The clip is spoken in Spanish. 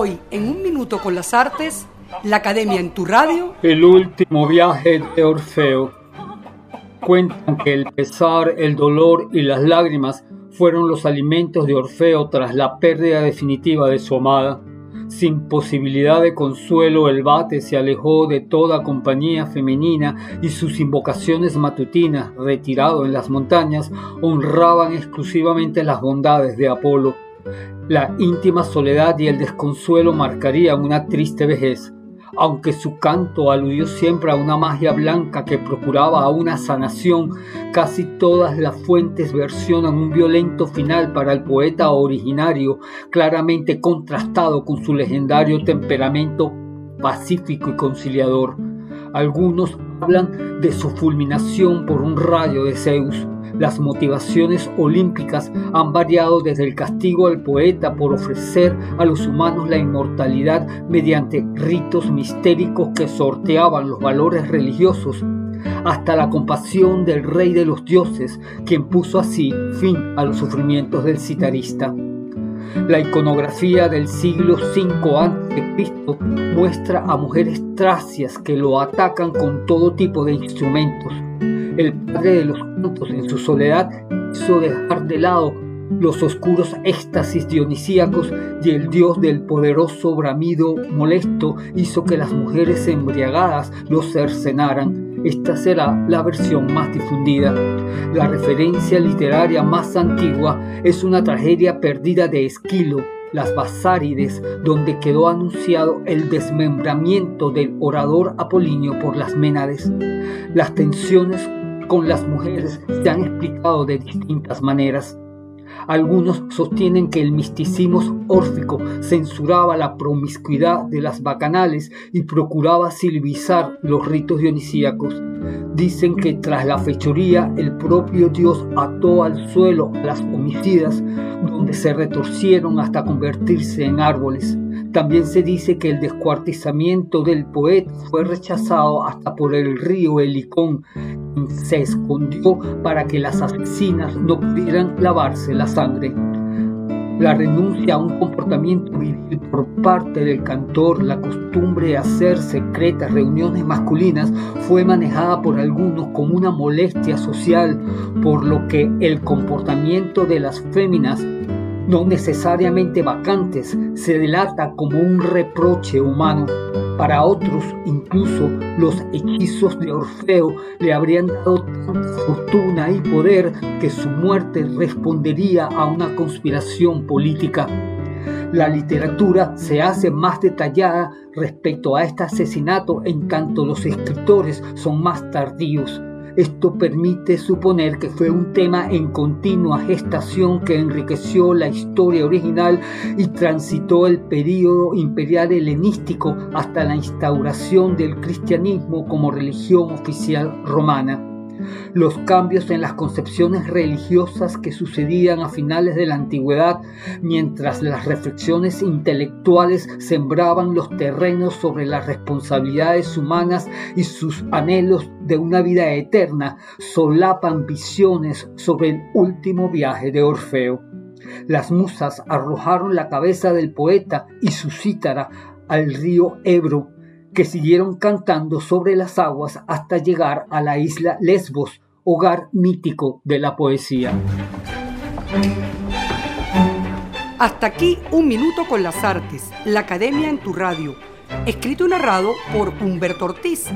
Hoy, en un minuto con las artes, la Academia en tu radio. El último viaje de Orfeo. Cuentan que el pesar, el dolor y las lágrimas fueron los alimentos de Orfeo tras la pérdida definitiva de su amada. Sin posibilidad de consuelo, el bate se alejó de toda compañía femenina y sus invocaciones matutinas, retirado en las montañas, honraban exclusivamente las bondades de Apolo. La íntima soledad y el desconsuelo marcarían una triste vejez aunque su canto aludió siempre a una magia blanca que procuraba a una sanación, casi todas las fuentes versionan un violento final para el poeta originario, claramente contrastado con su legendario temperamento pacífico y conciliador. Algunos hablan de su fulminación por un rayo de Zeus. Las motivaciones olímpicas han variado desde el castigo al poeta por ofrecer a los humanos la inmortalidad mediante ritos mistéricos que sorteaban los valores religiosos, hasta la compasión del rey de los dioses, quien puso así fin a los sufrimientos del citarista. La iconografía del siglo V a.C. muestra a mujeres tracias que lo atacan con todo tipo de instrumentos el padre de los cantos en su soledad hizo dejar de lado los oscuros éxtasis dionisíacos y el dios del poderoso bramido molesto hizo que las mujeres embriagadas lo cercenaran. Esta será la versión más difundida. La referencia literaria más antigua es una tragedia perdida de Esquilo, las Basárides, donde quedó anunciado el desmembramiento del orador Apolinio por las Ménades. Las tensiones con las mujeres se han explicado de distintas maneras. Algunos sostienen que el misticismo órfico censuraba la promiscuidad de las bacanales y procuraba silvizar los ritos dionisíacos. Dicen que tras la fechoría el propio Dios ató al suelo a las homicidas, donde se retorcieron hasta convertirse en árboles. También se dice que el descuartizamiento del poeta fue rechazado hasta por el río Helicón, se escondió para que las asesinas no pudieran lavarse la sangre. La renuncia a un comportamiento viril por parte del cantor, la costumbre de hacer secretas reuniones masculinas, fue manejada por algunos como una molestia social, por lo que el comportamiento de las féminas no necesariamente vacantes, se delata como un reproche humano. Para otros, incluso los hechizos de Orfeo le habrían dado tanta fortuna y poder que su muerte respondería a una conspiración política. La literatura se hace más detallada respecto a este asesinato en tanto los escritores son más tardíos. Esto permite suponer que fue un tema en continua gestación que enriqueció la historia original y transitó el período imperial helenístico hasta la instauración del cristianismo como religión oficial romana. Los cambios en las concepciones religiosas que sucedían a finales de la antigüedad, mientras las reflexiones intelectuales sembraban los terrenos sobre las responsabilidades humanas y sus anhelos de una vida eterna, solapan visiones sobre el último viaje de Orfeo. Las musas arrojaron la cabeza del poeta y su cítara al río Ebro que siguieron cantando sobre las aguas hasta llegar a la isla Lesbos, hogar mítico de la poesía. Hasta aquí un minuto con las artes, la academia en tu radio, escrito y narrado por Humberto Ortiz